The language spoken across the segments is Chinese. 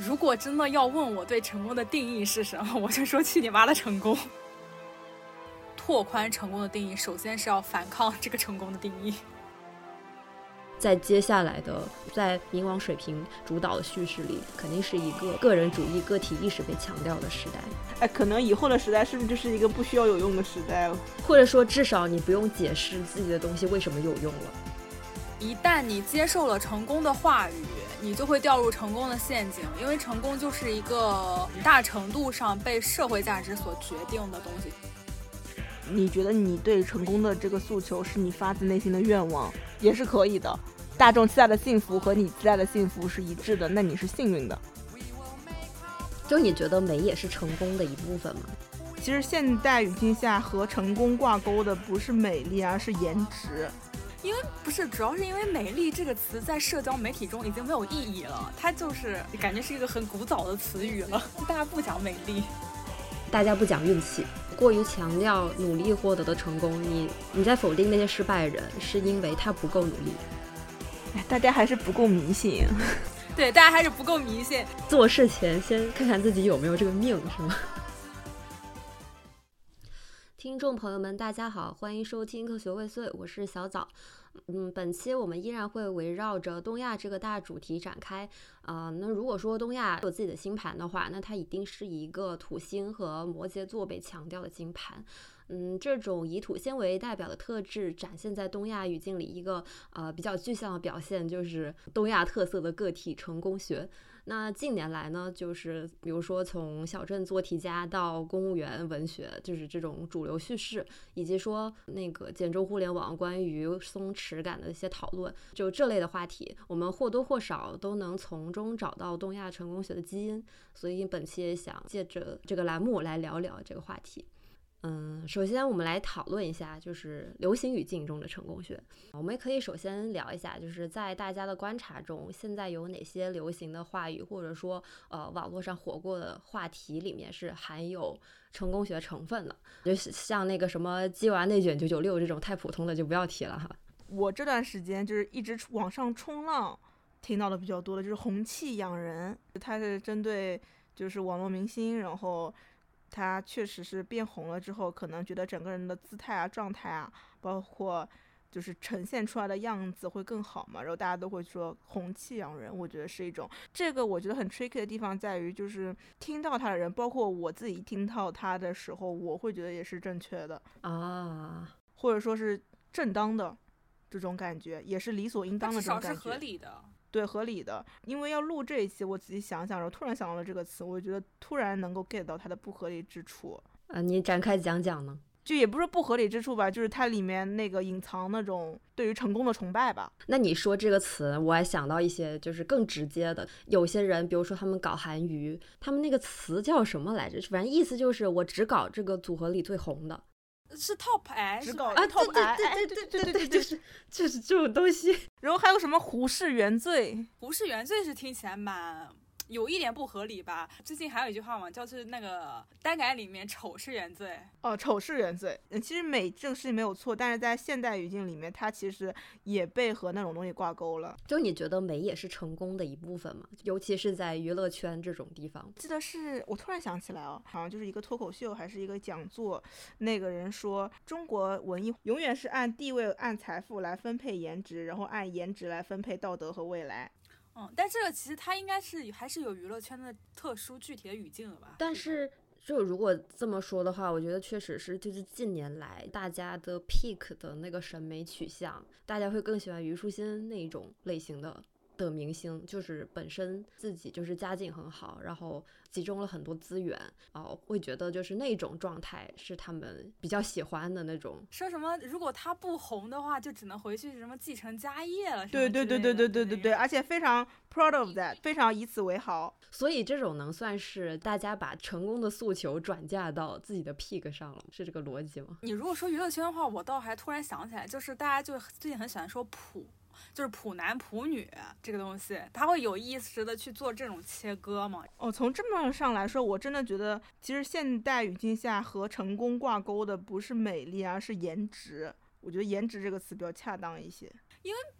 如果真的要问我对成功的定义是什么，我就说去你妈的成功。拓宽成功的定义，首先是要反抗这个成功的定义。在接下来的在冥王水平主导的叙事里，肯定是一个个人主义、个体意识被强调的时代。哎，可能以后的时代是不是就是一个不需要有用的时代了？或者说，至少你不用解释自己的东西为什么有用了。一旦你接受了成功的话语，你就会掉入成功的陷阱，因为成功就是一个很大程度上被社会价值所决定的东西。你觉得你对成功的这个诉求是你发自内心的愿望，也是可以的。大众期待的幸福和你期待的幸福是一致的，那你是幸运的。就你觉得美也是成功的一部分吗？其实现代语境下和成功挂钩的不是美丽，而是颜值。因为不是，主要是因为“美丽”这个词在社交媒体中已经没有意义了，它就是感觉是一个很古早的词语了，大家不讲美丽。大家不讲运气，过于强调努力获得的成功。你你在否定那些失败人，是因为他不够努力。哎大家还是不够迷信。对，大家还是不够迷信。做事前先看看自己有没有这个命，是吗？听众朋友们，大家好，欢迎收听《科学未遂》，我是小枣。嗯，本期我们依然会围绕着东亚这个大主题展开。啊，那如果说东亚有自己的星盘的话，那它一定是一个土星和摩羯座被强调的星盘。嗯，这种以土星为代表的特质展现在东亚语境里，一个呃比较具象的表现就是东亚特色的个体成功学。那近年来呢，就是比如说从小镇做题家到公务员文学，就是这种主流叙事，以及说那个简中互联网关于松弛感的一些讨论，就这类的话题，我们或多或少都能从中找到东亚成功学的基因。所以本期也想借着这个栏目来聊聊这个话题。嗯，首先我们来讨论一下，就是流行语境中的成功学。我们也可以首先聊一下，就是在大家的观察中，现在有哪些流行的话语，或者说呃网络上火过的话题里面是含有成功学成分的？就像那个什么“鸡娃内卷九九六”这种太普通的就不要提了哈。我这段时间就是一直往上冲浪，听到的比较多的就是“红气养人”，它是针对就是网络明星，然后。他确实是变红了之后，可能觉得整个人的姿态啊、状态啊，包括就是呈现出来的样子会更好嘛。然后大家都会说红气养人，我觉得是一种这个我觉得很 tricky 的地方在于，就是听到他的人，包括我自己听到他的时候，我会觉得也是正确的啊，或者说是正当的这种感觉，也是理所应当的这种感觉，是合理的。对，合理的，因为要录这一期，我仔细想想，然后突然想到了这个词，我觉得突然能够 get 到它的不合理之处。啊，你展开讲讲呢？就也不是不合理之处吧，就是它里面那个隐藏那种对于成功的崇拜吧。那你说这个词，我还想到一些就是更直接的，有些人，比如说他们搞韩娱，他们那个词叫什么来着？反正意思就是我只搞这个组合里最红的。是 top 哎，只搞啊，top 哎，对对对对对，就是就是这种东西。然后还有什么胡适原罪？胡适原罪是听起来蛮。有一点不合理吧？最近还有一句话嘛，叫是那个单改里面丑是原罪哦，丑是原罪。嗯，其实美这个事情没有错，但是在现代语境里面，它其实也被和那种东西挂钩了。就你觉得美也是成功的一部分吗？尤其是在娱乐圈这种地方。记得是我突然想起来哦，好像就是一个脱口秀还是一个讲座，那个人说中国文艺永远是按地位、按财富来分配颜值，然后按颜值来分配道德和未来。嗯，但这个其实它应该是还是有娱乐圈的特殊具体的语境了吧？但是就如果这么说的话，我觉得确实是就是近年来大家的 peak 的那个审美取向，大家会更喜欢虞书欣那一种类型的。的明星就是本身自己就是家境很好，然后集中了很多资源，哦，会觉得就是那种状态是他们比较喜欢的那种。说什么如果他不红的话，就只能回去什么继承家业了。对对对对对对对对，而且非常 proud of that，非常以此为豪。所以这种能算是大家把成功的诉求转嫁到自己的 pig 上了，是这个逻辑吗？你如果说娱乐圈的话，我倒还突然想起来，就是大家就最近很喜欢说普。就是普男普女这个东西，他会有意识的去做这种切割吗？哦，从这么上来说，我真的觉得，其实现代语境下和成功挂钩的不是美丽，而是颜值。我觉得颜值这个词比较恰当一些。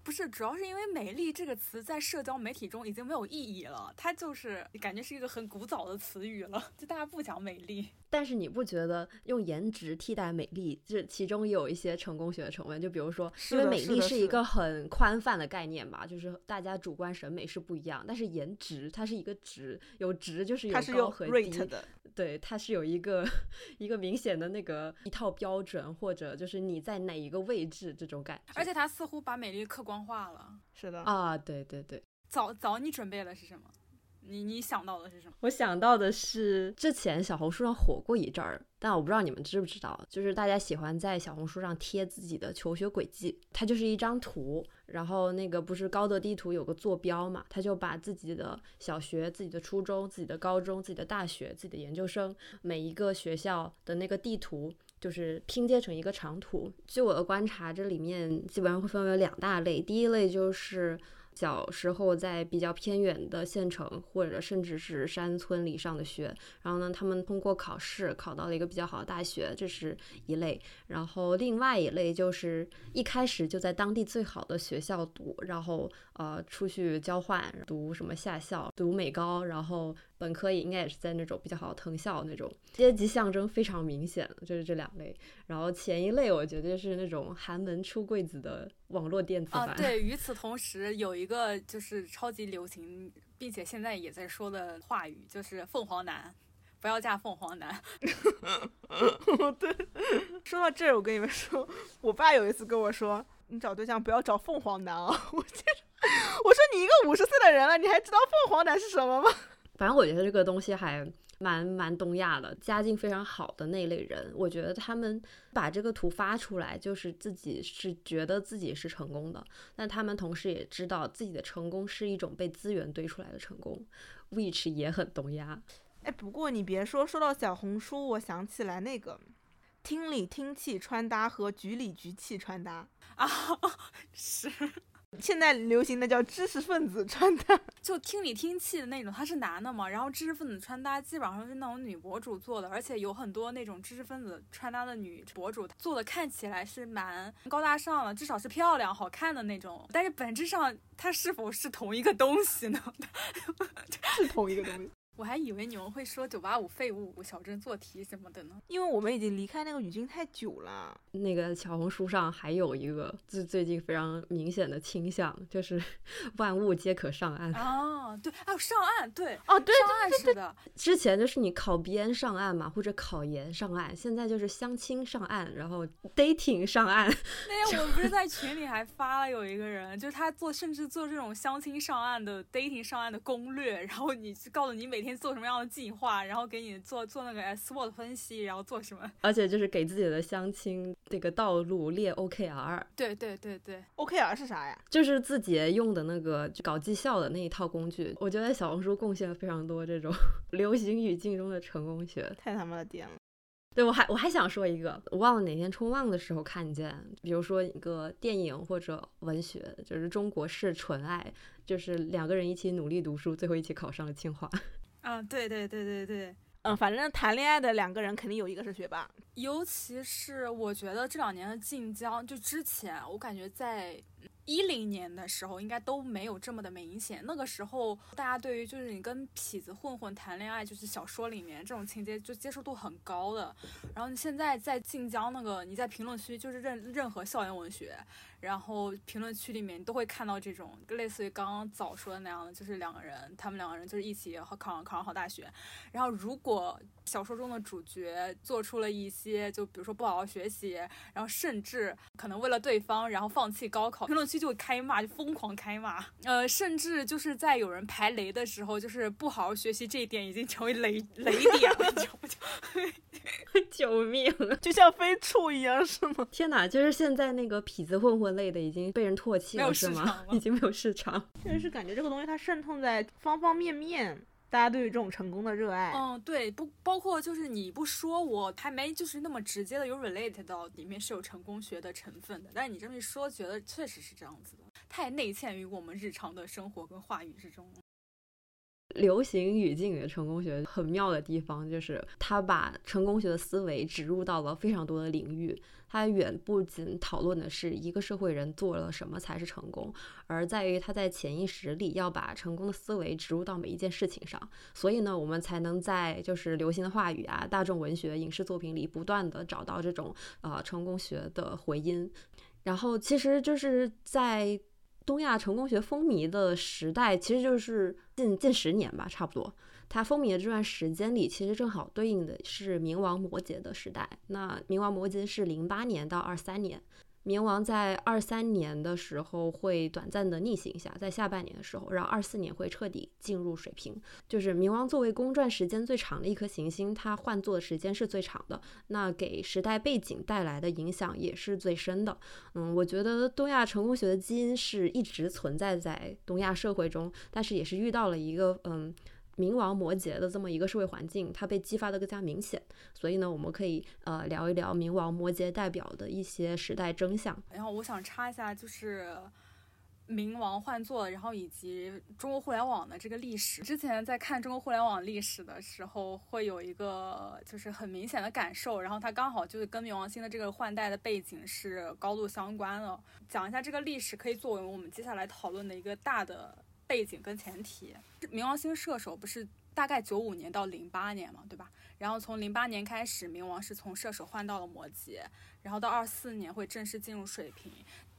不是，主要是因为“美丽”这个词在社交媒体中已经没有意义了，它就是感觉是一个很古早的词语了，就大家不讲美丽。但是你不觉得用颜值替代美丽，这其中也有一些成功学的成分？就比如说，因为美丽是一个很宽泛的概念吧，就是大家主观审美是不一样。但是颜值它是一个值，有值就是有高和低的。对，它是有一个一个明显的那个一套标准，或者就是你在哪一个位置这种感觉。而且它似乎把美丽客观化了。是的啊，对对对。早早，你准备的是什么？你你想到的是什么？我想到的是之前小红书上火过一阵儿，但我不知道你们知不知道，就是大家喜欢在小红书上贴自己的求学轨迹，它就是一张图，然后那个不是高德地图有个坐标嘛，他就把自己的小学、自己的初中、自己的高中、自己的大学、自己的研究生每一个学校的那个地图，就是拼接成一个长图。据我的观察，这里面基本上会分为两大类，第一类就是。小时候在比较偏远的县城，或者甚至是山村里上的学，然后呢，他们通过考试考到了一个比较好的大学，这是一类。然后另外一类就是一开始就在当地最好的学校读，然后呃出去交换读什么夏校，读美高，然后。本科也应该也是在那种比较好的藤校那种，阶级象征非常明显的就是这两类。然后前一类我觉得是那种寒门出贵子的网络电子版。啊，对。与此同时，有一个就是超级流行，并且现在也在说的话语，就是凤凰男，不要嫁凤凰男。对。说到这儿，我跟你们说，我爸有一次跟我说，你找对象不要找凤凰男啊。我接着我说你一个五十岁的人了，你还知道凤凰男是什么吗？反正我觉得这个东西还蛮蛮东亚的，家境非常好的那类人，我觉得他们把这个图发出来，就是自己是觉得自己是成功的，但他们同时也知道自己的成功是一种被资源堆出来的成功，which 也很东亚。哎，不过你别说，说到小红书，我想起来那个厅里听气穿搭和局里局气穿搭啊，是。现在流行的叫知识分子穿搭，就听里听气的那种，他是男的嘛。然后知识分子穿搭基本上是那种女博主做的，而且有很多那种知识分子穿搭的女博主做的看起来是蛮高大上的，至少是漂亮好看的那种。但是本质上它是否是同一个东西呢？是同一个东西。我还以为你们会说九八五废物、小镇做题什么的呢，因为我们已经离开那个语境太久了。那个小红书上还有一个最最近非常明显的倾向，就是 万物皆可上岸。哦，对，还有上岸，对，哦，对，上岸是的。之前就是你考编上岸嘛，或者考研上岸，现在就是相亲上岸，然后 dating 上岸。那天我们不是在群里还发了有一个人，就是他做甚至做这种相亲上岸的 dating 上岸的攻略，然后你告诉你每天。做什么样的计划，然后给你做做那个 SWOT 分析，然后做什么？而且就是给自己的相亲这个道路列 OKR。对对对对，OKR 是啥呀？就是自己用的那个搞绩效的那一套工具。我觉得小红书贡献了非常多这种 流行语境中的成功学，太他妈的颠了。对，我还我还想说一个，我忘了哪天冲浪的时候看见，比如说一个电影或者文学，就是中国式纯爱，就是两个人一起努力读书，最后一起考上了清华。嗯，对对对对对，嗯，反正谈恋爱的两个人肯定有一个是学霸，尤其是我觉得这两年的晋江，就之前我感觉在。一零年的时候应该都没有这么的明显，那个时候大家对于就是你跟痞子混混谈恋爱，就是小说里面这种情节就接受度很高的。然后你现在在晋江那个，你在评论区就是任任何校园文学，然后评论区里面都会看到这种类似于刚刚早说的那样的，就是两个人，他们两个人就是一起考上考上好大学。然后如果小说中的主角做出了一些，就比如说不好好学习，然后甚至可能为了对方然后放弃高考，评论区。就会开骂，就疯狂开骂，呃，甚至就是在有人排雷的时候，就是不好好学习这一点已经成为雷雷点了，就 救命，就像飞处一样，是吗？天哪，就是现在那个痞子混混类的已经被人唾弃了，是吗？已经没有市场，确实是感觉这个东西它渗透在方方面面。大家对于这种成功的热爱，嗯，对，不包括就是你不说，我还没就是那么直接的有 relate 到里面是有成功学的成分的。但是你这么一说，觉得确实是这样子的，太内嵌于我们日常的生活跟话语之中了。流行语境里的成功学很妙的地方，就是他把成功学的思维植入到了非常多的领域。他远不仅讨论的是一个社会人做了什么才是成功，而在于他在潜意识里要把成功的思维植入到每一件事情上。所以呢，我们才能在就是流行的话语啊、大众文学、影视作品里不断的找到这种呃成功学的回音。然后，其实就是在。东亚成功学风靡的时代，其实就是近近十年吧，差不多。它风靡的这段时间里，其实正好对应的是冥王摩羯的时代。那冥王摩羯是零八年到二三年。冥王在二三年的时候会短暂的逆行一下，在下半年的时候，然后二四年会彻底进入水瓶。就是冥王作为公转时间最长的一颗行星，它换座的时间是最长的，那给时代背景带来的影响也是最深的。嗯，我觉得东亚成功学的基因是一直存在在东亚社会中，但是也是遇到了一个嗯。冥王摩羯的这么一个社会环境，它被激发的更加明显。所以呢，我们可以呃聊一聊冥王摩羯代表的一些时代征象。然后我想插一下，就是冥王换座，然后以及中国互联网的这个历史。之前在看中国互联网历史的时候，会有一个就是很明显的感受。然后它刚好就是跟冥王星的这个换代的背景是高度相关的。讲一下这个历史，可以作为我们接下来讨论的一个大的。背景跟前提，冥王星射手不是大概九五年到零八年嘛，对吧？然后从零八年开始，冥王是从射手换到了摩羯，然后到二四年会正式进入水瓶。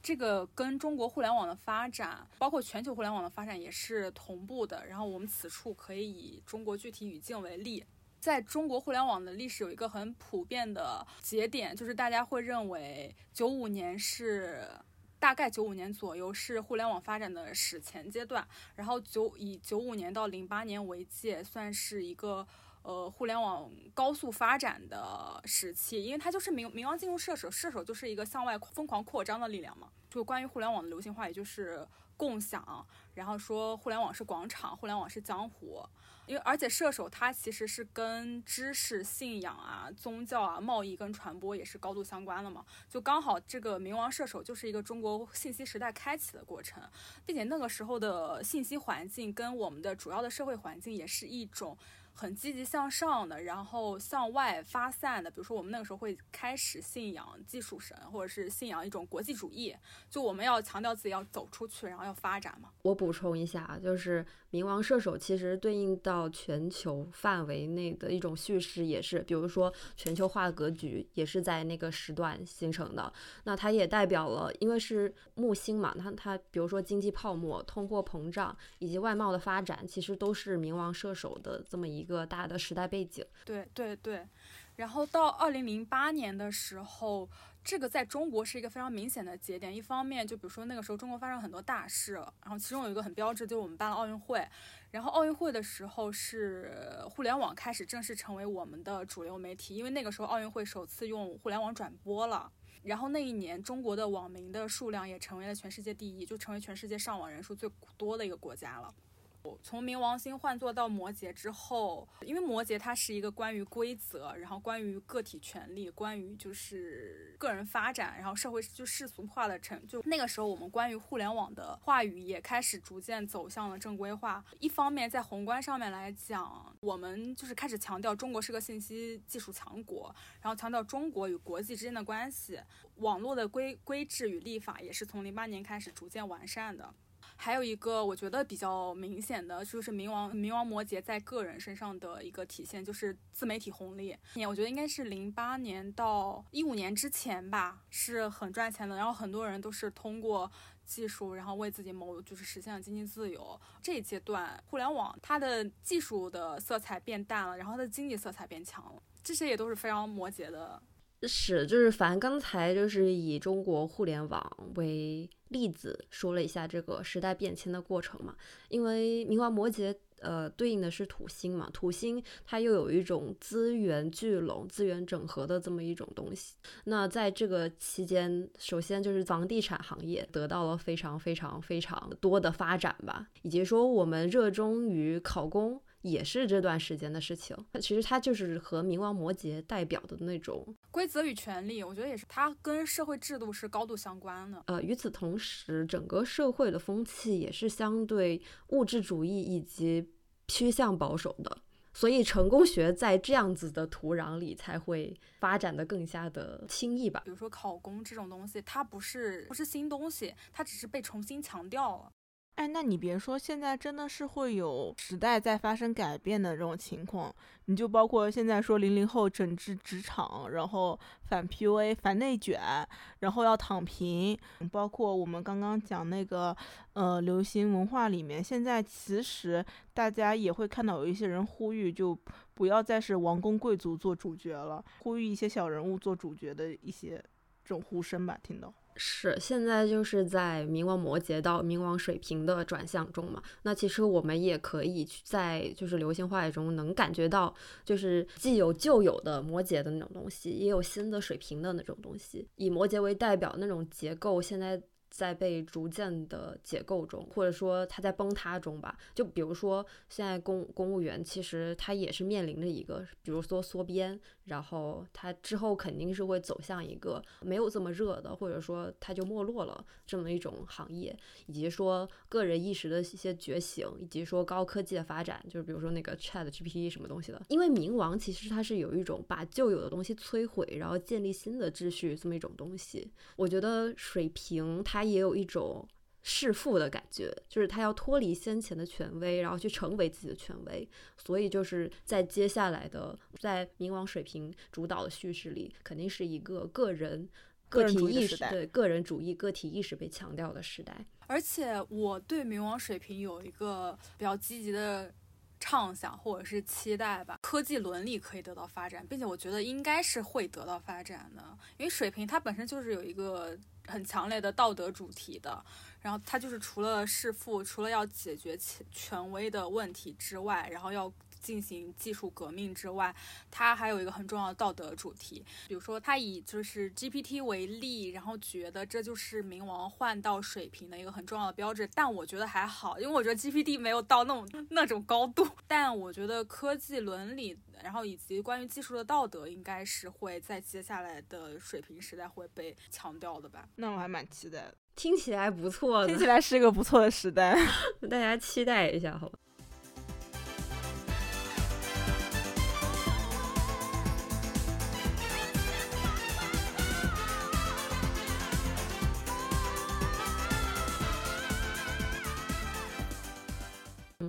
这个跟中国互联网的发展，包括全球互联网的发展也是同步的。然后我们此处可以以中国具体语境为例，在中国互联网的历史有一个很普遍的节点，就是大家会认为九五年是。大概九五年左右是互联网发展的史前阶段，然后九以九五年到零八年为界，算是一个呃互联网高速发展的时期，因为它就是冥冥王进入射手，射手就是一个向外疯狂扩张的力量嘛。就关于互联网的流行话也就是共享，然后说互联网是广场，互联网是江湖。因为而且射手它其实是跟知识、信仰啊、宗教啊、贸易跟传播也是高度相关的嘛，就刚好这个冥王射手就是一个中国信息时代开启的过程，并且那个时候的信息环境跟我们的主要的社会环境也是一种。很积极向上的，然后向外发散的，比如说我们那个时候会开始信仰技术神，或者是信仰一种国际主义，就我们要强调自己要走出去，然后要发展嘛。我补充一下，就是冥王射手其实对应到全球范围内的一种叙事，也是，比如说全球化的格局也是在那个时段形成的。那它也代表了，因为是木星嘛，它它比如说经济泡沫、通货膨胀以及外贸的发展，其实都是冥王射手的这么一。一个大的时代背景，对对对，然后到二零零八年的时候，这个在中国是一个非常明显的节点。一方面，就比如说那个时候中国发生很多大事，然后其中有一个很标志，就是我们办了奥运会。然后奥运会的时候是互联网开始正式成为我们的主流媒体，因为那个时候奥运会首次用互联网转播了。然后那一年中国的网民的数量也成为了全世界第一，就成为全世界上网人数最多的一个国家了。从冥王星换座到摩羯之后，因为摩羯它是一个关于规则，然后关于个体权利，关于就是个人发展，然后社会就世俗化的成就。那个时候，我们关于互联网的话语也开始逐渐走向了正规化。一方面，在宏观上面来讲，我们就是开始强调中国是个信息技术强国，然后强调中国与国际之间的关系，网络的规规制与立法也是从零八年开始逐渐完善的。还有一个我觉得比较明显的，就是冥王冥王摩羯在个人身上的一个体现，就是自媒体红利。年我觉得应该是零八年到一五年之前吧，是很赚钱的。然后很多人都是通过技术，然后为自己谋，就是实现了经济自由。这一阶段，互联网它的技术的色彩变淡了，然后它的经济色彩变强了，这些也都是非常摩羯的。是，就是凡刚才就是以中国互联网为例子说了一下这个时代变迁的过程嘛，因为冥王摩羯呃对应的是土星嘛，土星它又有一种资源聚拢、资源整合的这么一种东西。那在这个期间，首先就是房地产行业得到了非常非常非常多的发展吧，以及说我们热衷于考公。也是这段时间的事情。其实它就是和冥王摩羯代表的那种规则与权利，我觉得也是它跟社会制度是高度相关的。呃，与此同时，整个社会的风气也是相对物质主义以及趋向保守的。所以成功学在这样子的土壤里才会发展的更加的轻易吧。比如说考公这种东西，它不是不是新东西，它只是被重新强调了。哎，那你别说，现在真的是会有时代在发生改变的这种情况。你就包括现在说零零后整治职场，然后反 PUA、反内卷，然后要躺平，包括我们刚刚讲那个呃流行文化里面，现在其实大家也会看到有一些人呼吁，就不要再是王公贵族做主角了，呼吁一些小人物做主角的一些这种呼声吧，听到。是，现在就是在冥王摩羯到冥王水瓶的转向中嘛。那其实我们也可以去在就是流星花园中能感觉到，就是既有旧有的摩羯的那种东西，也有新的水瓶的那种东西。以摩羯为代表那种结构，现在。在被逐渐的解构中，或者说它在崩塌中吧。就比如说，现在公公务员其实它也是面临着一个，比如说缩编，然后它之后肯定是会走向一个没有这么热的，或者说它就没落了这么一种行业，以及说个人意识的一些觉醒，以及说高科技的发展，就是比如说那个 Chat GPT 什么东西的。因为冥王其实它是有一种把旧有的东西摧毁，然后建立新的秩序这么一种东西。我觉得水瓶它。他也有一种弑父的感觉，就是他要脱离先前的权威，然后去成为自己的权威。所以就是在接下来的，在冥王水平主导的叙事里，肯定是一个个人个体意识对个人主义、个体意识被强调的时代。而且我对冥王水平有一个比较积极的畅想或者是期待吧，科技伦理可以得到发展，并且我觉得应该是会得到发展的，因为水平它本身就是有一个。很强烈的道德主题的，然后他就是除了弑父，除了要解决权权威的问题之外，然后要进行技术革命之外，它还有一个很重要的道德主题。比如说，它以就是 GPT 为例，然后觉得这就是冥王换到水平的一个很重要的标志。但我觉得还好，因为我觉得 GPT 没有到那种 那种高度。但我觉得科技伦理。然后以及关于技术的道德，应该是会在接下来的水平时代会被强调的吧？那我还蛮期待的，听起来不错，听起来是一个不错的时代，大家期待一下，好吧？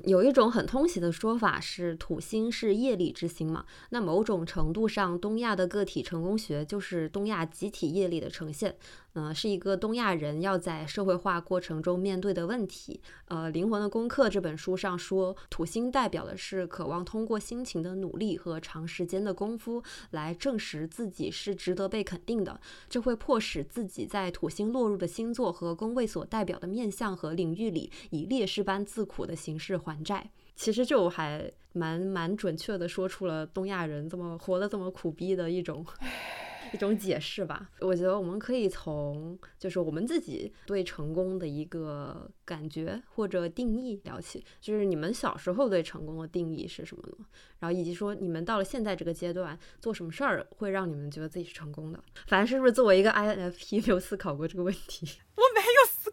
有一种很通俗的说法是，土星是业力之星嘛？那某种程度上，东亚的个体成功学就是东亚集体业力的呈现。嗯，是一个东亚人要在社会化过程中面对的问题。呃，《灵魂的功课》这本书上说，土星代表的是渴望通过辛勤的努力和长时间的功夫来证实自己是值得被肯定的。这会迫使自己在土星落入的星座和宫位所代表的面相和领域里，以烈士般自苦的形式还债。其实就还蛮蛮准确的说出了东亚人这么活得这么苦逼的一种。一种解释吧，我觉得我们可以从就是我们自己对成功的一个感觉或者定义聊起，就是你们小时候对成功的定义是什么呢？然后以及说你们到了现在这个阶段做什么事儿会让你们觉得自己是成功的？反正是不是作为一个 INFP 没有思考过这个问题？我没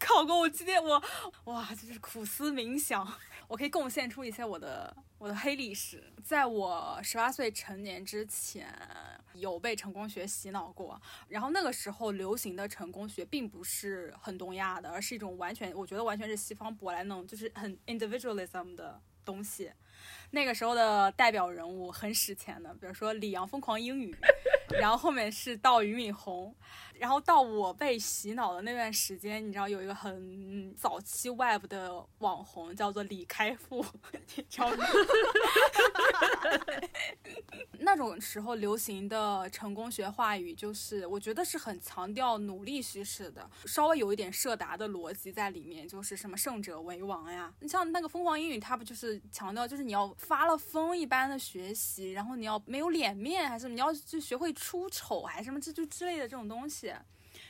考过，我今天我哇，就是苦思冥想。我可以贡献出一些我的我的黑历史。在我十八岁成年之前，有被成功学洗脑过。然后那个时候流行的成功学并不是很东亚的，而是一种完全，我觉得完全是西方舶来那种，就是很 individualism 的东西。那个时候的代表人物很史前的，比如说李阳疯狂英语，然后后面是到俞敏洪。然后到我被洗脑的那段时间，你知道有一个很早期 Web 的网红叫做李开复，你知道吗？那种时候流行的成功学话语，就是我觉得是很强调努力叙事的，稍微有一点设达的逻辑在里面，就是什么胜者为王呀。你像那个疯狂英语，它不就是强调就是你要发了疯一般的学习，然后你要没有脸面，还是你要就学会出丑，还是什么这就之类的这种东西。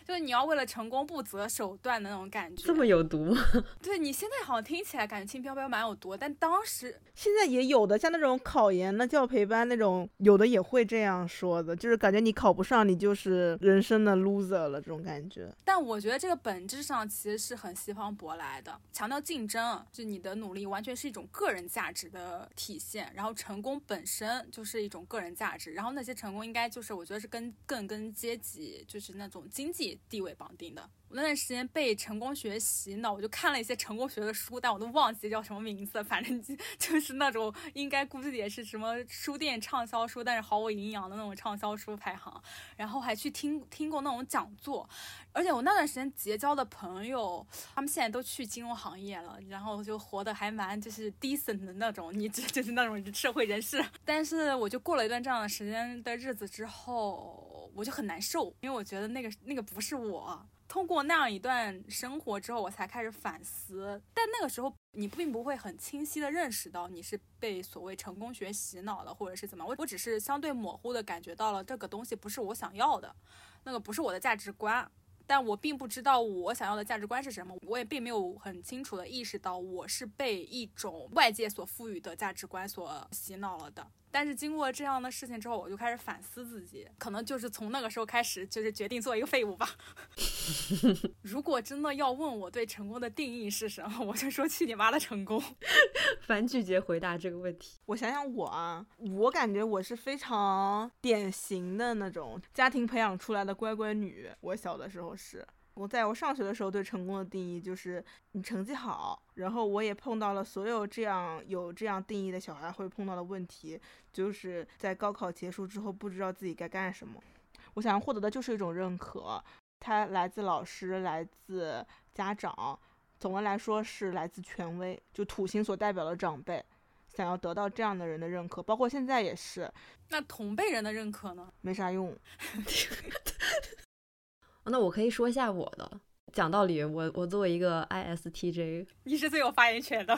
就是你要为了成功不择手段的那种感觉。这么有毒吗？对你现在好像听起来感觉轻飘飘蛮有毒，但当时现在也有的，像那种考研的教培班那种，有的也会这样说的，就是感觉你考不上，你就是人生的 loser 了这种感觉。但我觉得这个本质上其实是很西方舶来的，强调竞争，就你的努力完全是一种个人价值的体现，然后成功本身就是一种个人价值，然后那些成功应该就是我觉得是跟更跟阶级就是那种经济地位绑定的。我那段时间被成功学洗脑，我就看了一些成功学的书，但我都忘记叫什么名字，反正就 是那种应该估计也是什么书店畅销书，但是毫无营养的那种畅销书排行，然后还去听听过那种讲座。而且我那段时间结交的朋友，他们现在都去金融行业了，然后就活得还蛮就是 decent 的那种，你这就是那种社会人士。但是我就过了一段这样的时间的日子之后，我就很难受，因为我觉得那个那个不是我。通过那样一段生活之后，我才开始反思。但那个时候，你并不会很清晰的认识到你是被所谓成功学洗脑了，或者是怎么。我我只是相对模糊的感觉到了这个东西不是我想要的，那个不是我的价值观。但我并不知道我想要的价值观是什么，我也并没有很清楚的意识到我是被一种外界所赋予的价值观所洗脑了的。但是经过这样的事情之后，我就开始反思自己，可能就是从那个时候开始，就是决定做一个废物吧。如果真的要问我对成功的定义是什么，我就说去你妈的成功。反拒绝回答这个问题。我想想我啊，我感觉我是非常典型的那种家庭培养出来的乖乖女。我小的时候是。我在我上学的时候对成功的定义就是你成绩好，然后我也碰到了所有这样有这样定义的小孩会碰到的问题，就是在高考结束之后不知道自己该干什么。我想要获得的就是一种认可，它来自老师，来自家长，总的来说是来自权威，就土星所代表的长辈，想要得到这样的人的认可，包括现在也是。那同辈人的认可呢？没啥用。那我可以说一下我的。讲道理，我我作为一个 ISTJ，你是最有发言权的。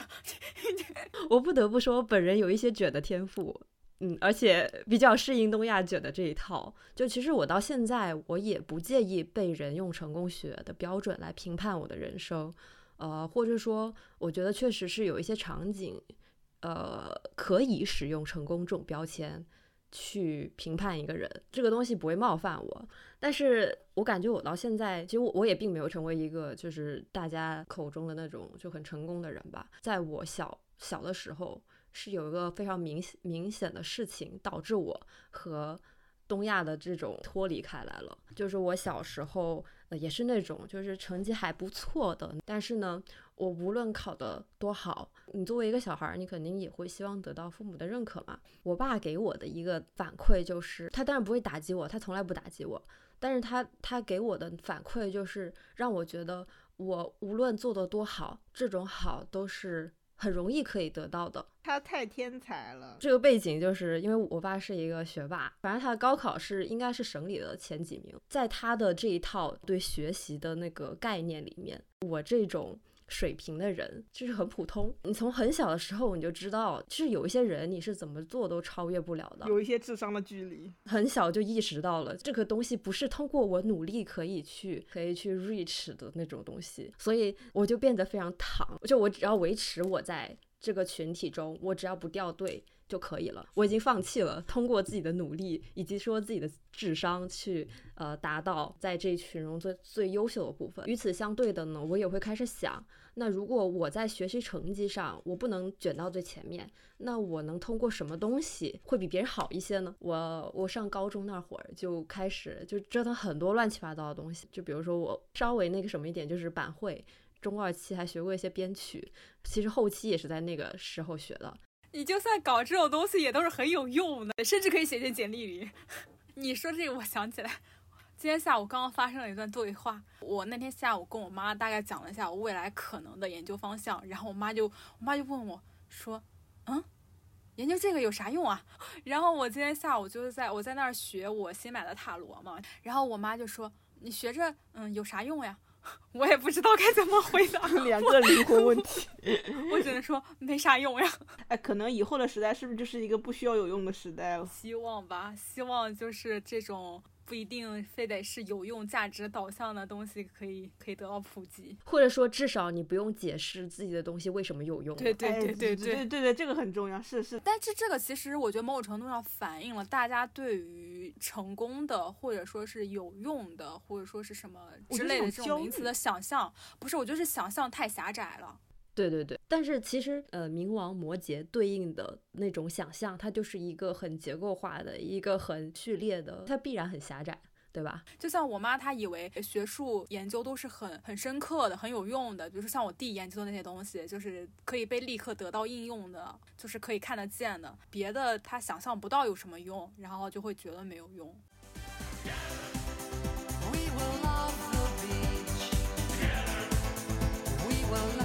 我不得不说，本人有一些卷的天赋，嗯，而且比较适应东亚卷的这一套。就其实我到现在，我也不介意被人用成功学的标准来评判我的人生，呃，或者说，我觉得确实是有一些场景，呃，可以使用成功这种标签。去评判一个人，这个东西不会冒犯我，但是我感觉我到现在，其实我我也并没有成为一个就是大家口中的那种就很成功的人吧。在我小小的时候，是有一个非常明显明显的事情导致我和东亚的这种脱离开来了，就是我小时候呃也是那种就是成绩还不错的，但是呢。我无论考得多好，你作为一个小孩儿，你肯定也会希望得到父母的认可嘛。我爸给我的一个反馈就是，他当然不会打击我，他从来不打击我，但是他他给我的反馈就是让我觉得我无论做得多好，这种好都是很容易可以得到的。他太天才了。这个背景就是因为我爸是一个学霸，反正他的高考是应该是省里的前几名，在他的这一套对学习的那个概念里面，我这种。水平的人就是很普通，你从很小的时候你就知道，就是有一些人你是怎么做都超越不了的，有一些智商的距离。很小就意识到了这个东西不是通过我努力可以去可以去 reach 的那种东西，所以我就变得非常躺，就我只要维持我在这个群体中，我只要不掉队。就可以了。我已经放弃了通过自己的努力以及说自己的智商去呃达到在这一群中最最优秀的部分。与此相对的呢，我也会开始想，那如果我在学习成绩上我不能卷到最前面，那我能通过什么东西会比别人好一些呢？我我上高中那会儿就开始就折腾很多乱七八糟的东西，就比如说我稍微那个什么一点就是板绘，中二期还学过一些编曲，其实后期也是在那个时候学的。你就算搞这种东西也都是很有用的，甚至可以写进简历里。你说这个，我想起来，今天下午刚刚发生了一段对话。我那天下午跟我妈大概讲了一下我未来可能的研究方向，然后我妈就我妈就问我说：“嗯，研究这个有啥用啊？” 然后我今天下午就是在我在那儿学我新买的塔罗嘛，然后我妈就说：“你学着，嗯，有啥用呀？” 我也不知道该怎么回答，两个灵魂问题，我只能说没啥用呀。哎，可能以后的时代是不是就是一个不需要有用的时代了？希望吧，希望就是这种不一定非得是有用、价值导向的东西可以可以得到普及，或者说至少你不用解释自己的东西为什么有用。对对哎对对对对对，这个很重要，是是。但是这个其实我觉得某种程度上反映了大家对于成功的，或者说是有用的，或者说是什么之类的这种名词的想象，不是，我觉得是想象太狭窄了。对对对，但是其实呃，冥王摩羯对应的那种想象，它就是一个很结构化的、一个很序列的，它必然很狭窄，对吧？就像我妈，她以为学术研究都是很很深刻的、很有用的，比如说像我弟研究的那些东西，就是可以被立刻得到应用的，就是可以看得见的。别的她想象不到有什么用，然后就会觉得没有用。We will love the beach. We will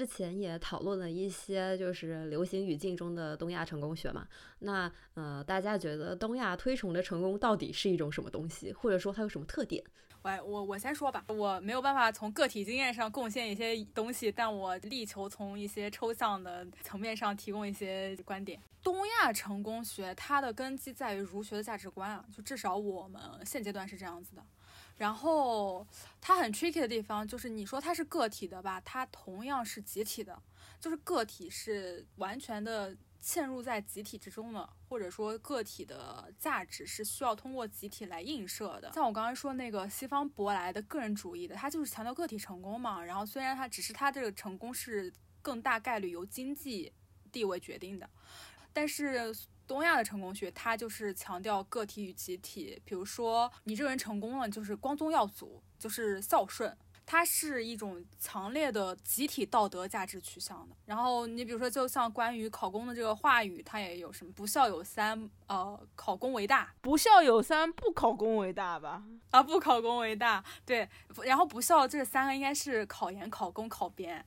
之前也讨论了一些就是流行语境中的东亚成功学嘛，那呃，大家觉得东亚推崇的成功到底是一种什么东西，或者说它有什么特点？我我我先说吧，我没有办法从个体经验上贡献一些东西，但我力求从一些抽象的层面上提供一些观点。东亚成功学它的根基在于儒学的价值观啊，就至少我们现阶段是这样子的。然后它很 tricky 的地方就是，你说它是个体的吧，它同样是集体的，就是个体是完全的嵌入在集体之中的，或者说个体的价值是需要通过集体来映射的。像我刚才说那个西方舶来的个人主义的，它就是强调个体成功嘛。然后虽然它只是它这个成功是更大概率由经济地位决定的，但是东亚的成功学它就是强调个体与集体。比如说你这个人成功了，就是光宗耀祖，就是孝顺。它是一种强烈的集体道德价值取向的。然后你比如说，就像关于考公的这个话语，它也有什么“不孝有三”，呃，考公为大不孝有三，不考公为大吧？啊，不考公为大。对，然后不孝这三个应该是考研、考公、考编，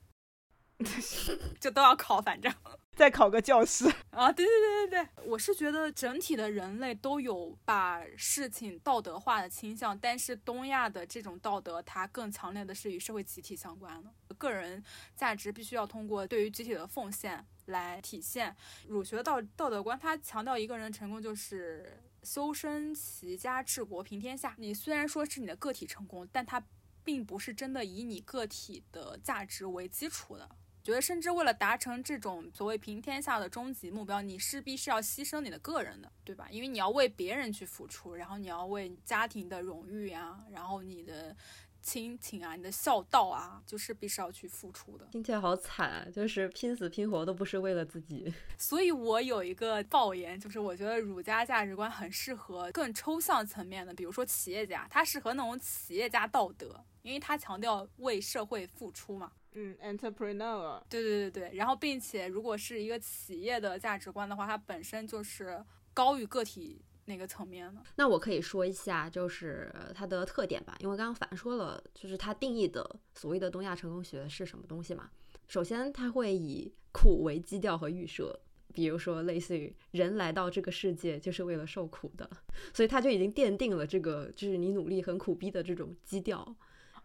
就都要考，反正。再考个教师。啊，对对对对对，我是觉得整体的人类都有把事情道德化的倾向，但是东亚的这种道德，它更强烈的是与社会集体相关的，个人价值必须要通过对于集体的奉献来体现。儒学道道德观，它强调一个人成功就是修身齐家治国平天下。你虽然说是你的个体成功，但它并不是真的以你个体的价值为基础的。觉得甚至为了达成这种所谓平天下的终极目标，你势必是要牺牲你的个人的，对吧？因为你要为别人去付出，然后你要为家庭的荣誉啊，然后你的亲情啊，你的孝道啊，就势必是要去付出的。听起来好惨啊，就是拼死拼活都不是为了自己。所以我有一个抱言，就是我觉得儒家价值观很适合更抽象层面的，比如说企业家，他适合那种企业家道德，因为他强调为社会付出嘛。嗯，entrepreneur。对对对对，然后并且如果是一个企业的价值观的话，它本身就是高于个体那个层面的。那我可以说一下，就是它的特点吧，因为刚刚反说了，就是它定义的所谓的东亚成功学是什么东西嘛。首先，它会以苦为基调和预设，比如说类似于人来到这个世界就是为了受苦的，所以它就已经奠定了这个就是你努力很苦逼的这种基调。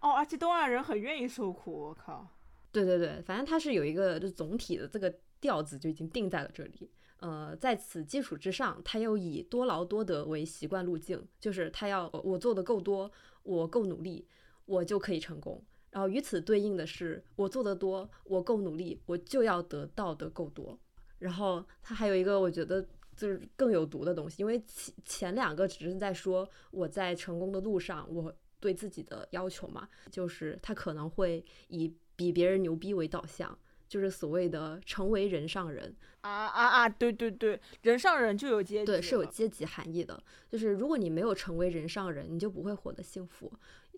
哦，而且东亚人很愿意受苦，我靠。对对对，反正它是有一个就总体的这个调子就已经定在了这里。呃，在此基础之上，它又以多劳多得为习惯路径，就是他要我做的够多，我够努力，我就可以成功。然后与此对应的是，我做的多，我够努力，我就要得到的够多。然后它还有一个我觉得就是更有毒的东西，因为前前两个只是在说我在成功的路上，我对自己的要求嘛，就是他可能会以比别人牛逼为导向，就是所谓的成为人上人。啊啊啊！对对对，人上人就有阶级对，是有阶级含义的。就是如果你没有成为人上人，你就不会活得幸福，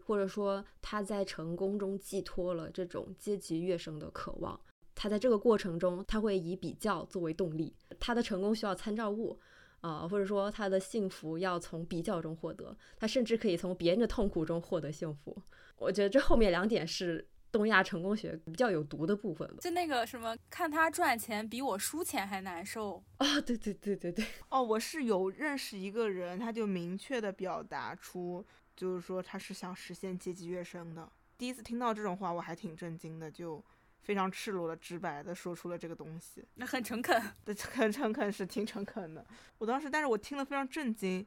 或者说他在成功中寄托了这种阶级跃升的渴望。他在这个过程中，他会以比较作为动力，他的成功需要参照物。啊、或者说他的幸福要从比较中获得，他甚至可以从别人的痛苦中获得幸福。我觉得这后面两点是东亚成功学比较有毒的部分吧。就那个什么，看他赚钱比我输钱还难受。啊、对对对对对，哦，我是有认识一个人，他就明确的表达出，就是说他是想实现阶级跃升的。第一次听到这种话，我还挺震惊的，就非常赤裸的、直白的说出了这个东西。那很诚恳，对，很诚恳，是挺诚恳的。我当时，但是我听了非常震惊。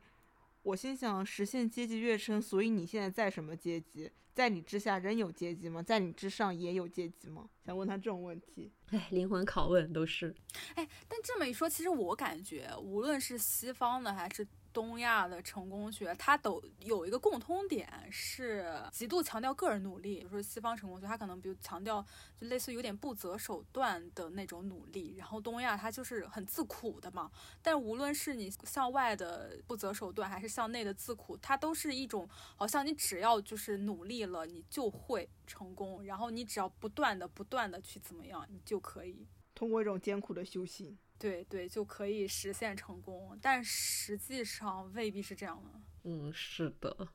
我心想，实现阶级跃升，所以你现在在什么阶级？在你之下仍有阶级吗？在你之上也有阶级吗？想问他这种问题。哎，灵魂拷问都是。哎，但这么一说，其实我感觉，无论是西方的还是东亚的成功学，它都有一个共通点，是极度强调个人努力。比如说西方成功学，它可能比如强调就类似有点不择手段的那种努力，然后东亚它就是很自苦的嘛。但无论是你向外的不择手段，还是向内的自苦，它都是一种好像你只要就是努力了，你就会成功，然后你只要不断的不断的去怎么样，你就可以。通过一种艰苦的修行，对对，就可以实现成功，但实际上未必是这样的。嗯，是的。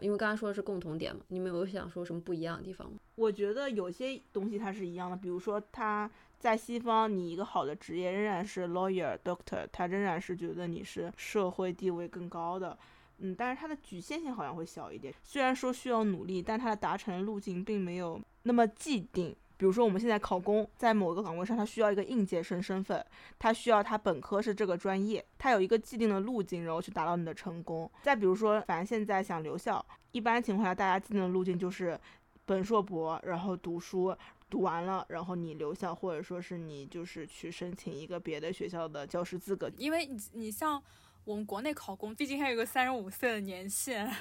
因为刚才说的是共同点嘛，你们有想说什么不一样的地方吗？我觉得有些东西它是一样的，比如说他在西方，你一个好的职业仍然是 lawyer、doctor，他仍然是觉得你是社会地位更高的。嗯，但是它的局限性好像会小一点。虽然说需要努力，但它的达成路径并没有那么既定。比如说我们现在考公，在某个岗位上，他需要一个应届生身份，他需要他本科是这个专业，他有一个既定的路径，然后去达到你的成功。再比如说，凡现在想留校，一般情况下，大家既定的路径就是本硕博，然后读书。读完了，然后你留校，或者说是你就是去申请一个别的学校的教师资格。因为你你像我们国内考公，毕竟还有个三十五岁的年限，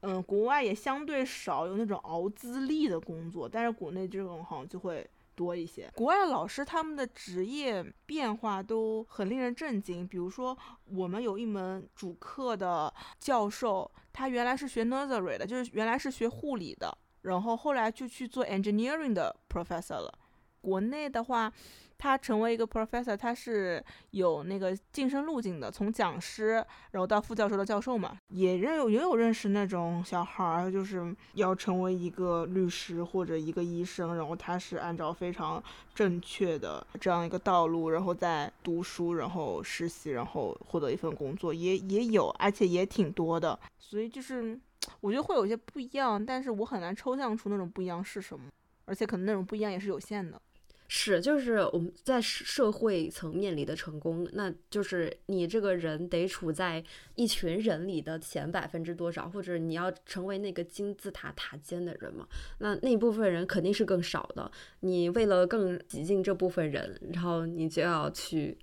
嗯，国外也相对少有那种熬资历的工作，但是国内这种好像就会多一些。国外老师他们的职业变化都很令人震惊，比如说我们有一门主课的教授，他原来是学 nursery 的，就是原来是学护理的，然后后来就去做 engineering 的 professor 了。国内的话，他成为一个 professor，他是有那个晋升路径的，从讲师然后到副教授的教授嘛，也认有也有认识那种小孩儿，就是要成为一个律师或者一个医生，然后他是按照非常正确的这样一个道路，然后再读书，然后实习，然后获得一份工作，也也有，而且也挺多的，所以就是我觉得会有些不一样，但是我很难抽象出那种不一样是什么，而且可能那种不一样也是有限的。是，就是我们在社会层面里的成功，那就是你这个人得处在一群人里的前百分之多少，或者你要成为那个金字塔塔尖的人嘛？那那一部分人肯定是更少的。你为了更挤进这部分人，然后你就要去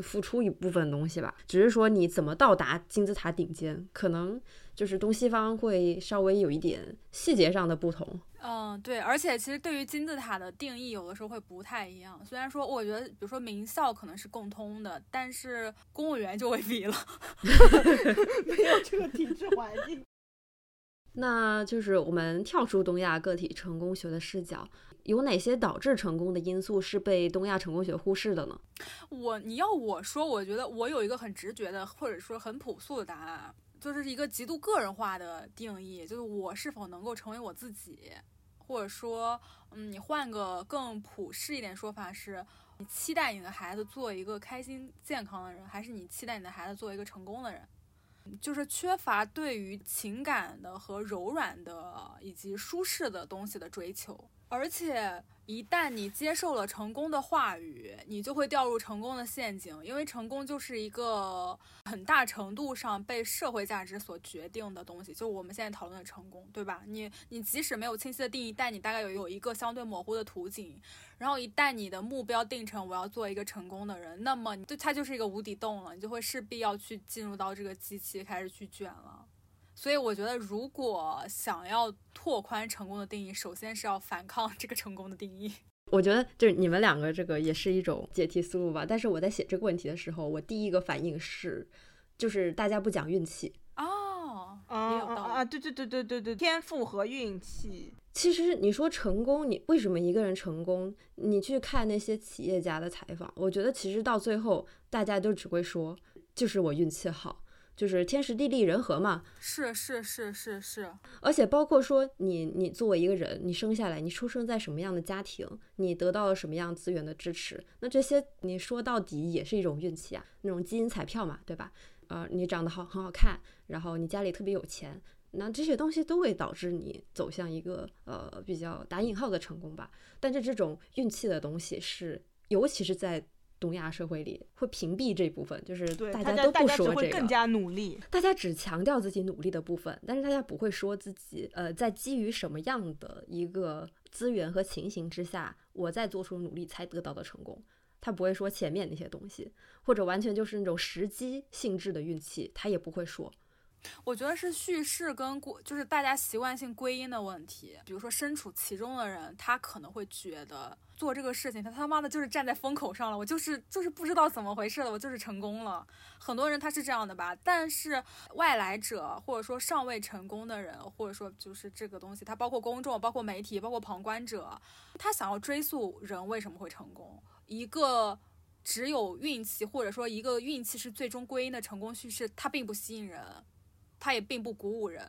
付出一部分东西吧。只是说你怎么到达金字塔顶尖，可能就是东西方会稍微有一点细节上的不同。嗯，对，而且其实对于金字塔的定义，有的时候会不太一样。虽然说，我觉得，比如说名校可能是共通的，但是公务员就未必了。没有这个体制环境。那就是我们跳出东亚个体成功学的视角，有哪些导致成功的因素是被东亚成功学忽视的呢？我你要我说，我觉得我有一个很直觉的，或者说很朴素的答案，就是一个极度个人化的定义，就是我是否能够成为我自己，或者说，嗯，你换个更普世一点说法是，你期待你的孩子做一个开心健康的人，还是你期待你的孩子做一个成功的人？就是缺乏对于情感的和柔软的以及舒适的东西的追求，而且一旦你接受了成功的话语，你就会掉入成功的陷阱，因为成功就是一个很大程度上被社会价值所决定的东西，就我们现在讨论的成功，对吧？你你即使没有清晰的定义，但你大概有有一个相对模糊的图景，然后一旦你的目标定成我要做一个成功的人，那么你就它就是一个无底洞了，你就会势必要去进入到这个机器开始去卷了。所以我觉得，如果想要拓宽成功的定义，首先是要反抗这个成功的定义。我觉得就是你们两个这个也是一种解题思路吧。但是我在写这个问题的时候，我第一个反应是，就是大家不讲运气。哦，啊也有道理。啊啊！对对对对对对，天赋和运气。其实你说成功，你为什么一个人成功？你去看那些企业家的采访，我觉得其实到最后大家都只会说，就是我运气好，就是天时地利人和嘛。是是是是是，而且包括说你，你作为一个人，你生下来，你出生在什么样的家庭，你得到了什么样资源的支持，那这些你说到底也是一种运气啊，那种基因彩票嘛，对吧？呃，你长得好很好看，然后你家里特别有钱，那这些东西都会导致你走向一个呃比较打引号的成功吧。但是这种运气的东西是，尤其是在东亚社会里，会屏蔽这部分，就是对，大家都不大家只说这个。会更加努力。大家只强调自己努力的部分，但是大家不会说自己呃在基于什么样的一个资源和情形之下，我在做出努力才得到的成功。他不会说前面那些东西，或者完全就是那种时机性质的运气，他也不会说。我觉得是叙事跟归，就是大家习惯性归因的问题。比如说身处其中的人，他可能会觉得做这个事情，他他妈的就是站在风口上了，我就是就是不知道怎么回事了，我就是成功了。很多人他是这样的吧，但是外来者或者说尚未成功的人，或者说就是这个东西，他包括公众、包括媒体、包括旁观者，他想要追溯人为什么会成功，一个。只有运气，或者说一个运气是最终归因的成功叙事，它并不吸引人。它也并不鼓舞人，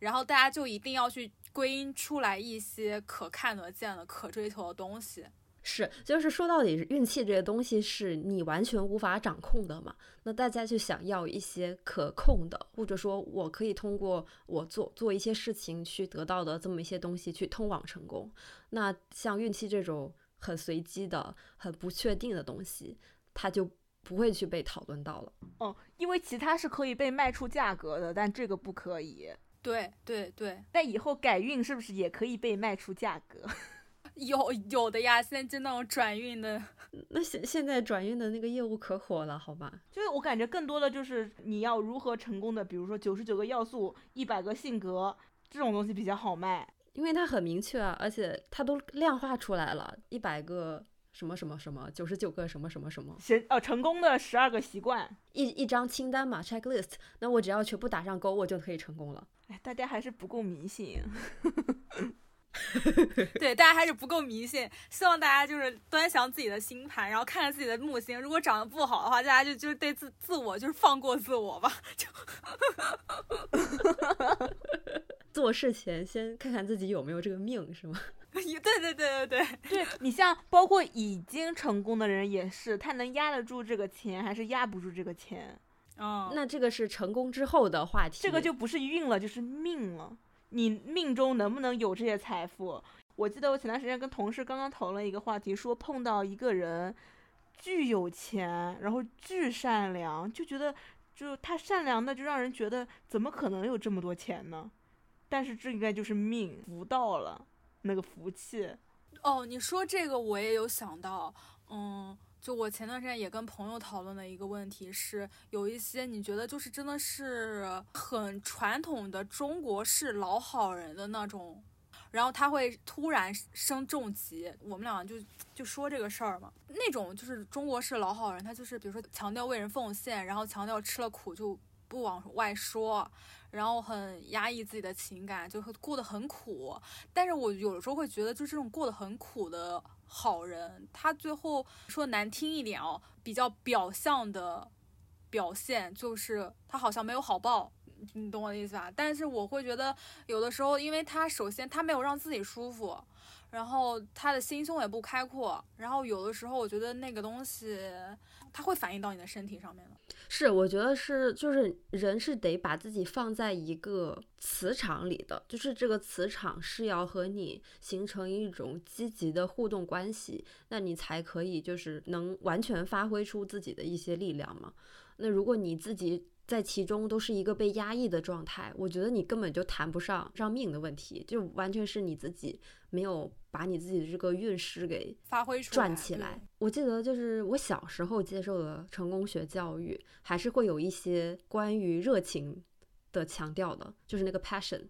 然后大家就一定要去归因出来一些可看得见的、可追求的东西。是，就是说到底，运气这个东西是你完全无法掌控的嘛？那大家就想要一些可控的，或者说我可以通过我做做一些事情去得到的这么一些东西去通往成功。那像运气这种很随机的、很不确定的东西，它就不会去被讨论到了。哦，因为其他是可以被卖出价格的，但这个不可以。对对对，但以后改运是不是也可以被卖出价格？有有的呀，现在就那种转运的，那现现在转运的那个业务可火了，好吧？就是我感觉更多的就是你要如何成功的，比如说九十九个要素、一百个性格这种东西比较好卖。因为它很明确啊，而且它都量化出来了，一百个什么什么什么，九十九个什么什么什么，成呃成功的十二个习惯。一一张清单嘛，checklist。那我只要全部打上勾，我就可以成功了。哎，大家还是不够迷信。对，大家还是不够迷信。希望大家就是端详自己的星盘，然后看看自己的木星，如果长得不好的话，大家就就是对自自我就是放过自我吧。就 做事前先看看自己有没有这个命，是吗？对对对对对，对你像包括已经成功的人也是，他能压得住这个钱，还是压不住这个钱？哦，那这个是成功之后的话题，这个就不是运了，就是命了。你命中能不能有这些财富？我记得我前段时间跟同事刚刚讨论一个话题，说碰到一个人巨有钱，然后巨善良，就觉得就他善良的就让人觉得怎么可能有这么多钱呢？但是这应该就是命福到了那个福气。哦，你说这个我也有想到，嗯，就我前段时间也跟朋友讨论的一个问题是，有一些你觉得就是真的是很传统的中国式老好人的那种，然后他会突然生重疾，我们俩就就说这个事儿嘛，那种就是中国式老好人，他就是比如说强调为人奉献，然后强调吃了苦就不往外说。然后很压抑自己的情感，就会过得很苦。但是我有的时候会觉得，就这种过得很苦的好人，他最后说难听一点哦，比较表象的表现就是他好像没有好报，你懂我的意思吧？但是我会觉得，有的时候，因为他首先他没有让自己舒服，然后他的心胸也不开阔，然后有的时候我觉得那个东西，它会反映到你的身体上面的。是，我觉得是，就是人是得把自己放在一个磁场里的，就是这个磁场是要和你形成一种积极的互动关系，那你才可以就是能完全发挥出自己的一些力量嘛。那如果你自己在其中都是一个被压抑的状态，我觉得你根本就谈不上让命的问题，就完全是你自己没有把你自己的这个运势给发挥出转起来。我记得就是我小时候接受的成功学教育，还是会有一些关于热情的强调的，就是那个 passion，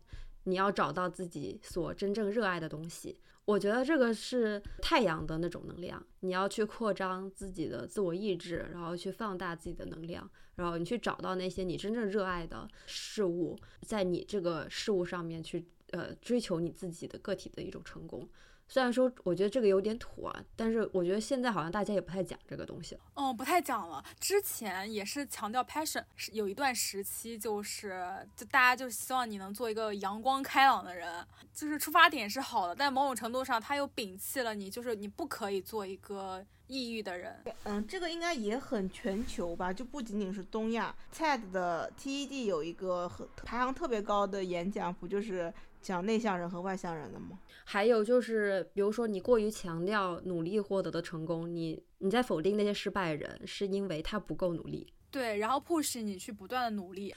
你要找到自己所真正热爱的东西。我觉得这个是太阳的那种能量，你要去扩张自己的自我意志，然后去放大自己的能量，然后你去找到那些你真正热爱的事物，在你这个事物上面去呃追求你自己的个体的一种成功。虽然说我觉得这个有点土啊，但是我觉得现在好像大家也不太讲这个东西了。嗯，不太讲了。之前也是强调 passion，是有一段时期就是，就大家就希望你能做一个阳光开朗的人，就是出发点是好的，但某种程度上他又摒弃了你，就是你不可以做一个抑郁的人。嗯，这个应该也很全球吧，就不仅仅是东亚。TED 的 TED 有一个很排行特别高的演讲，不就是讲内向人和外向人的吗？还有就是，比如说你过于强调努力获得的成功，你你在否定那些失败人，是因为他不够努力。对，然后 push 你去不断的努力。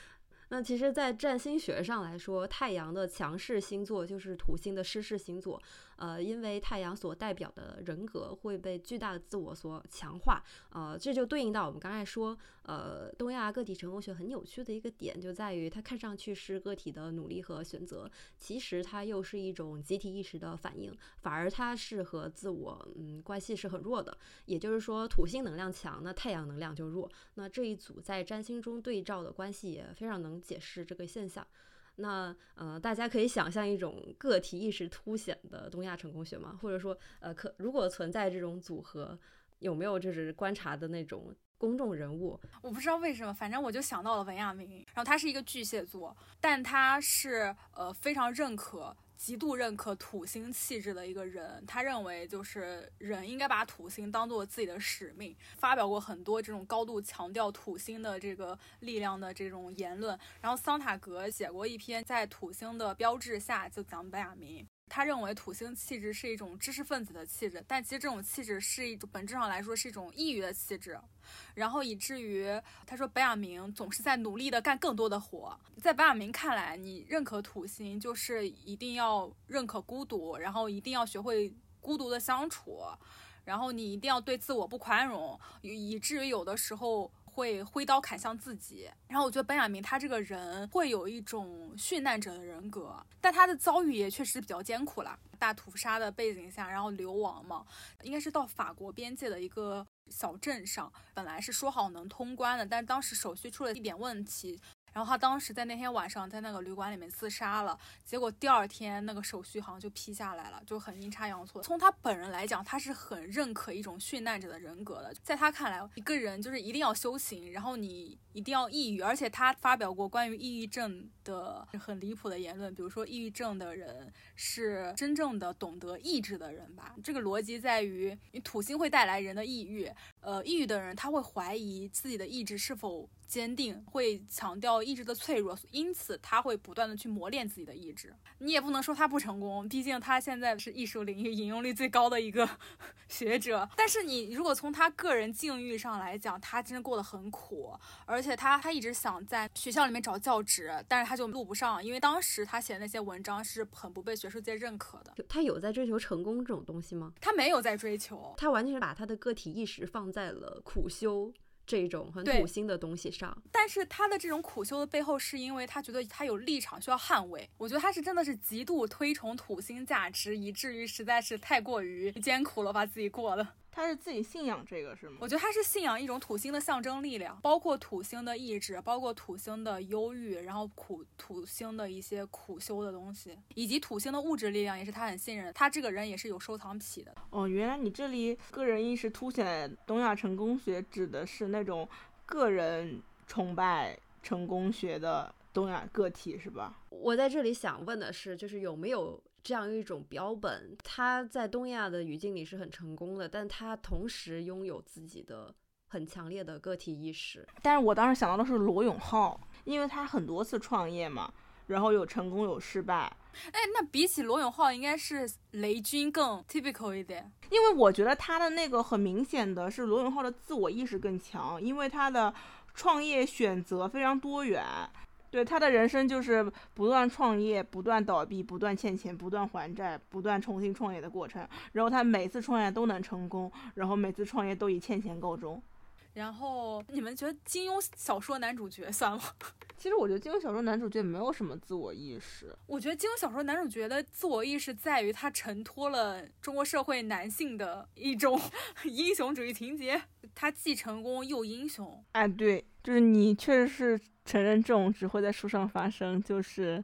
那其实，在占星学上来说，太阳的强势星座就是土星的失势星座。呃，因为太阳所代表的人格会被巨大的自我所强化。呃，这就对应到我们刚才说，呃，东亚个体成功学很有趣的一个点，就在于它看上去是个体的努力和选择，其实它又是一种集体意识的反应，反而它是和自我嗯关系是很弱的。也就是说，土星能量强，那太阳能量就弱。那这一组在占星中对照的关系也非常能解释这个现象。那呃，大家可以想象一种个体意识凸显的东亚成功学吗？或者说，呃，可如果存在这种组合，有没有就是观察的那种公众人物？我不知道为什么，反正我就想到了文亚明。然后他是一个巨蟹座，但他是呃非常认可。极度认可土星气质的一个人，他认为就是人应该把土星当做自己的使命，发表过很多这种高度强调土星的这个力量的这种言论。然后桑塔格写过一篇在土星的标志下就讲本雅明，他认为土星气质是一种知识分子的气质，但其实这种气质是一种本质上来说是一种抑郁的气质。然后以至于他说，本雅明总是在努力的干更多的活。在本雅明看来，你认可土星，就是一定要认可孤独，然后一定要学会孤独的相处，然后你一定要对自我不宽容，以至于有的时候。会挥刀砍向自己，然后我觉得本雅明他这个人会有一种殉难者的人格，但他的遭遇也确实比较艰苦啦。大屠杀的背景下，然后流亡嘛，应该是到法国边界的一个小镇上，本来是说好能通关的，但当时手续出了一点问题。然后他当时在那天晚上在那个旅馆里面自杀了，结果第二天那个手续好像就批下来了，就很阴差阳错。从他本人来讲，他是很认可一种殉难者的人格的，在他看来，一个人就是一定要修行，然后你一定要抑郁，而且他发表过关于抑郁症的很离谱的言论，比如说抑郁症的人是真正的懂得意志的人吧。这个逻辑在于，你土星会带来人的抑郁，呃，抑郁的人他会怀疑自己的意志是否。坚定会强调意志的脆弱，因此他会不断的去磨练自己的意志。你也不能说他不成功，毕竟他现在是艺术领域引用率最高的一个 学者。但是你如果从他个人境遇上来讲，他真的过得很苦，而且他他一直想在学校里面找教职，但是他就录不上，因为当时他写的那些文章是很不被学术界认可的。他有在追求成功这种东西吗？他没有在追求，他完全是把他的个体意识放在了苦修。这种很土星的东西上，但是他的这种苦修的背后，是因为他觉得他有立场需要捍卫。我觉得他是真的是极度推崇土星价值，以至于实在是太过于艰苦了，把自己过的。他是自己信仰这个是吗？我觉得他是信仰一种土星的象征力量，包括土星的意志，包括土星的忧郁，然后苦土星的一些苦修的东西，以及土星的物质力量也是他很信任。他这个人也是有收藏癖的。哦，原来你这里个人意识凸显东亚成功学指的是那种个人崇拜成功学的东亚个体是吧？我在这里想问的是，就是有没有？这样一种标本，他在东亚的语境里是很成功的，但他同时拥有自己的很强烈的个体意识。但是我当时想到的是罗永浩，因为他很多次创业嘛，然后有成功有失败。哎，那比起罗永浩，应该是雷军更 typical 一点。因为我觉得他的那个很明显的是罗永浩的自我意识更强，因为他的创业选择非常多元。对他的人生就是不断创业、不断倒闭、不断欠钱、不断还债、不断重新创业的过程。然后他每次创业都能成功，然后每次创业都以欠钱告终。然后你们觉得金庸小说男主角算吗？其实我觉得金庸小说男主角没有什么自我意识，我觉得金庸小说男主角的自我意识在于他承托了中国社会男性的一种 英雄主义情节，他既成功又英雄。哎，对，就是你确实是承认这种只会在书上发生，就是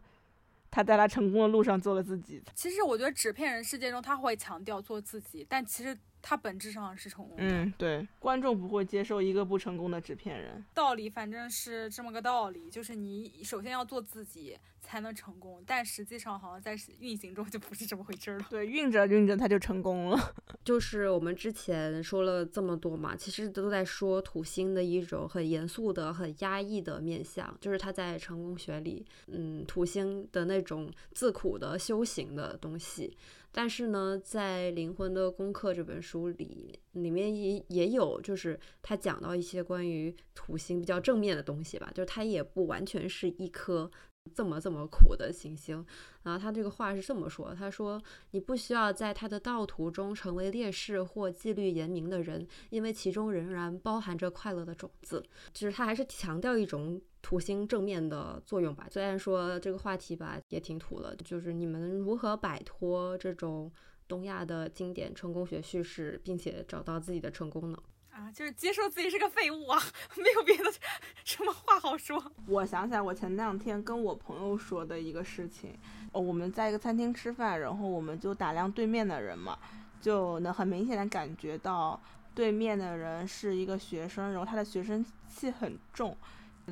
他在他成功的路上做了自己。其实我觉得纸片人世界中他会强调做自己，但其实他本质上是成功的。嗯，对，观众不会接受一个不成功的纸片人。道理反正是这么个道理，就是你首先要做自己才能成功，但实际上好像在运行中就不是这么回事儿了。对，运着运着它就成功了。就是我们之前说了这么多嘛，其实都在说土星的一种很严肃的、很压抑的面相，就是他在成功学里，嗯，土星的那种自苦的修行的东西。但是呢，在《灵魂的功课》这本书里，里面也也有，就是他讲到一些关于土星比较正面的东西吧，就是它也不完全是一颗这么这么苦的行星。然后他这个话是这么说：“他说，你不需要在他的道途中成为烈士或纪律严明的人，因为其中仍然包含着快乐的种子。就是他还是强调一种土星正面的作用吧。虽然说这个话题吧也挺土的，就是你们如何摆脱这种东亚的经典成功学叙事，并且找到自己的成功呢？”啊，就是接受自己是个废物啊，没有别的 什么话好说。我想起来，我前两天跟我朋友说的一个事情，哦，我们在一个餐厅吃饭，然后我们就打量对面的人嘛，就能很明显的感觉到对面的人是一个学生，然后他的学生气很重。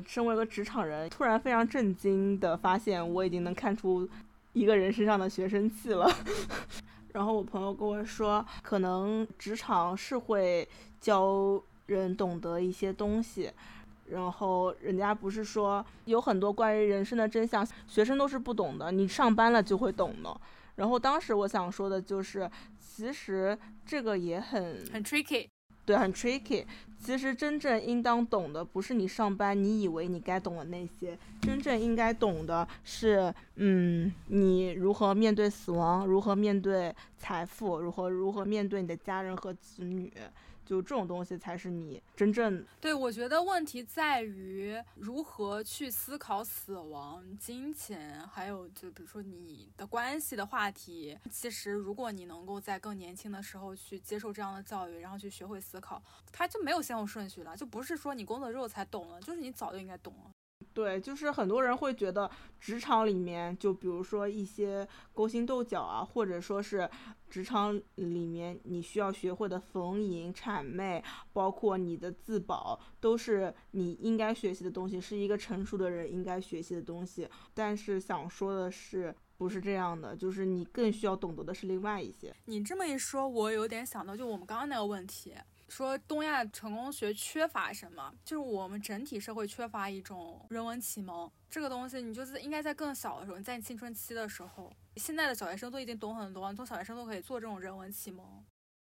身为一个职场人，突然非常震惊的发现，我已经能看出一个人身上的学生气了。然后我朋友跟我说，可能职场是会教人懂得一些东西，然后人家不是说有很多关于人生的真相，学生都是不懂的，你上班了就会懂的。然后当时我想说的就是，其实这个也很很 tricky，对，很 tricky。其实真正应当懂的不是你上班你以为你该懂的那些，真正应该懂的是，嗯，你如何面对死亡，如何面对财富，如何如何面对你的家人和子女。就这种东西才是你真正对，我觉得问题在于如何去思考死亡、金钱，还有就比如说你的关系的话题。其实，如果你能够在更年轻的时候去接受这样的教育，然后去学会思考，它就没有先后顺序了，就不是说你工作之后才懂了，就是你早就应该懂了。对，就是很多人会觉得职场里面，就比如说一些勾心斗角啊，或者说是职场里面你需要学会的逢迎、谄媚，包括你的自保，都是你应该学习的东西，是一个成熟的人应该学习的东西。但是想说的是，不是这样的，就是你更需要懂得的是另外一些。你这么一说，我有点想到，就我们刚刚那个问题。说东亚成功学缺乏什么？就是我们整体社会缺乏一种人文启蒙这个东西。你就是应该在更小的时候，在你青春期的时候，现在的小学生都已经懂很多，从小学生都可以做这种人文启蒙。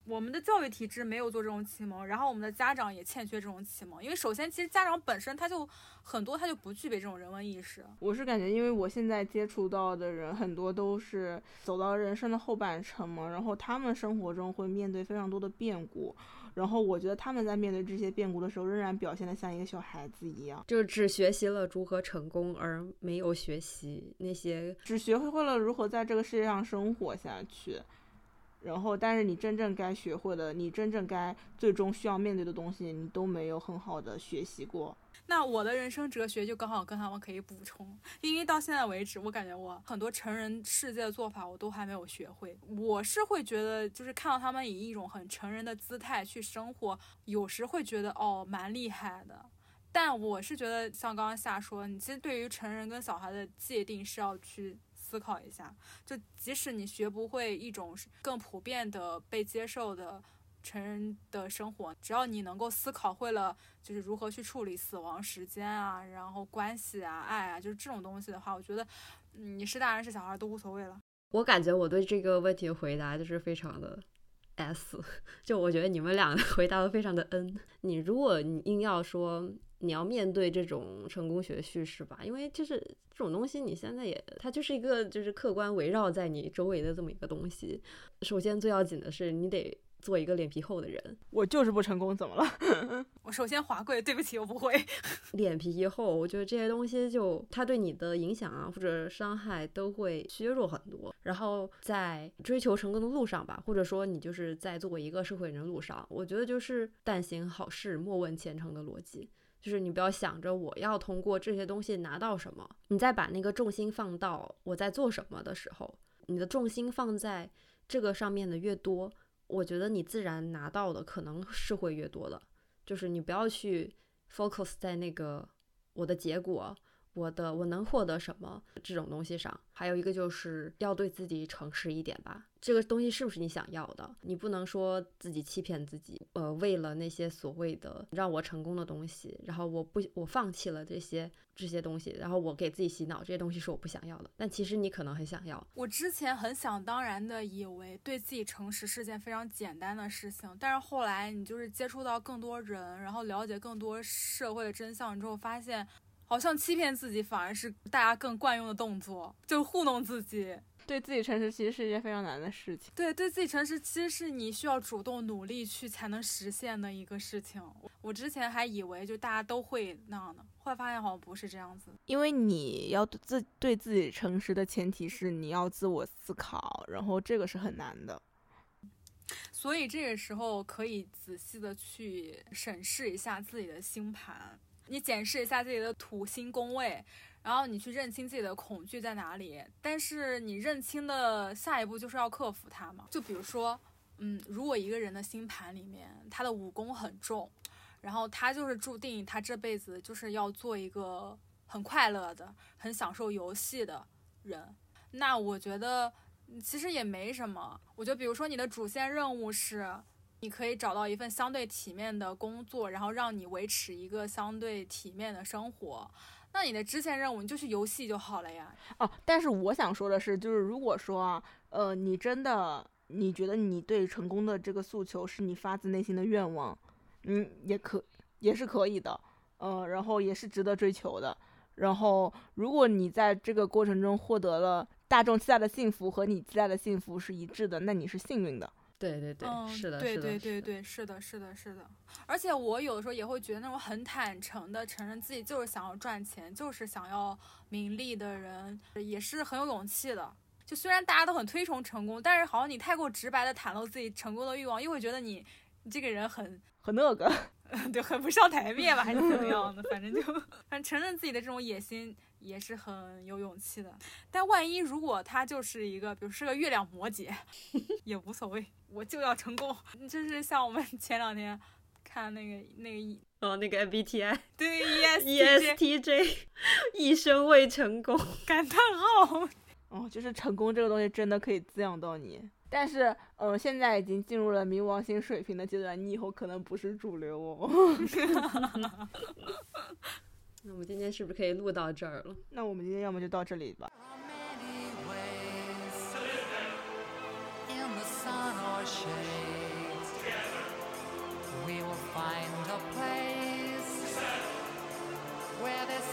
我们的教育体制没有做这种启蒙，然后我们的家长也欠缺这种启蒙。因为首先，其实家长本身他就很多，他就不具备这种人文意识。我是感觉，因为我现在接触到的人很多都是走到人生的后半程嘛，然后他们生活中会面对非常多的变故。然后我觉得他们在面对这些变故的时候，仍然表现得像一个小孩子一样，就只学习了如何成功，而没有学习那些，只学会了如何在这个世界上生活下去。然后，但是你真正该学会的，你真正该最终需要面对的东西，你都没有很好的学习过。那我的人生哲学就刚好跟他们可以补充，因为到现在为止，我感觉我很多成人世界的做法我都还没有学会。我是会觉得，就是看到他们以一种很成人的姿态去生活，有时会觉得哦蛮厉害的。但我是觉得，像刚刚夏说，你其实对于成人跟小孩的界定是要去思考一下。就即使你学不会一种更普遍的被接受的。成人的生活，只要你能够思考会了，就是如何去处理死亡时间啊，然后关系啊、爱啊，就是这种东西的话，我觉得你是大人是小孩都无所谓了。我感觉我对这个问题回答就是非常的 S，就我觉得你们俩 回答的非常的 N。你如果你硬要说你要面对这种成功学叙事吧，因为就是这种东西你现在也它就是一个就是客观围绕在你周围的这么一个东西。首先最要紧的是你得。做一个脸皮厚的人。我就是不成功，怎么了？我首先滑跪，对不起，我不会。脸皮一厚，我觉得这些东西就它对你的影响啊，或者伤害都会削弱很多。然后在追求成功的路上吧，或者说你就是在作为一个社会人的路上，我觉得就是但行好事，莫问前程的逻辑。就是你不要想着我要通过这些东西拿到什么，你再把那个重心放到我在做什么的时候，你的重心放在这个上面的越多，我觉得你自然拿到的可能是会越多的。就是你不要去 focus 在那个我的结果，我的我能获得什么这种东西上。还有一个就是要对自己诚实一点吧，这个东西是不是你想要的？你不能说自己欺骗自己，呃，为了那些所谓的让我成功的东西，然后我不我放弃了这些这些东西，然后我给自己洗脑，这些东西是我不想要的。但其实你可能很想要。我之前很想当然的以为对自己诚实是件非常简单的事情，但是后来你就是接触到更多人，然后了解更多社会的真相之后，发现好像欺骗自己反而是大家更惯用的动作，就糊弄自己。对自己诚实其实是一件非常难的事情。对，对自己诚实其实是你需要主动努力去才能实现的一个事情。我之前还以为就大家都会那样的，后来发现好像不是这样子。因为你要对自对自己诚实的前提是你要自我思考，然后这个是很难的。所以这个时候可以仔细的去审视一下自己的星盘，你检视一下自己的土星宫位，然后你去认清自己的恐惧在哪里。但是你认清的下一步就是要克服它嘛。就比如说，嗯，如果一个人的星盘里面他的武功很重，然后他就是注定他这辈子就是要做一个很快乐的、很享受游戏的人，那我觉得。其实也没什么，我觉得，比如说你的主线任务是，你可以找到一份相对体面的工作，然后让你维持一个相对体面的生活。那你的支线任务，你就去游戏就好了呀。哦，但是我想说的是，就是如果说啊，呃，你真的你觉得你对成功的这个诉求是你发自内心的愿望，嗯，也可也是可以的，呃，然后也是值得追求的。然后，如果你在这个过程中获得了大众期待的幸福和你期待的幸福是一致的，那你是幸运的。对对对，嗯，是的，对，对对对，是的，是的，是的。而且我有的时候也会觉得那种很坦诚的承认自己就是想要赚钱，就是想要名利的人，也是很有勇气的。就虽然大家都很推崇成功，但是好像你太过直白的袒露自己成功的欲望，又会觉得你你这个人很很那个，对，很不上台面吧，还是怎么样的？反正就 反正承认自己的这种野心也是很有勇气的。但万一如果他就是一个，比如是个月亮摩羯，也无所谓，我就要成功。就是像我们 前两天看那个那个哦，那个 MBTI 对 E ESTJ 一生未成功，感叹号，哦，就是成功这个东西真的可以滋养到你。但是，呃，现在已经进入了冥王星水平的阶段，你以后可能不是主流哦。那我们今天是不是可以录到这儿了？那我们今天要么就到这里吧。Where this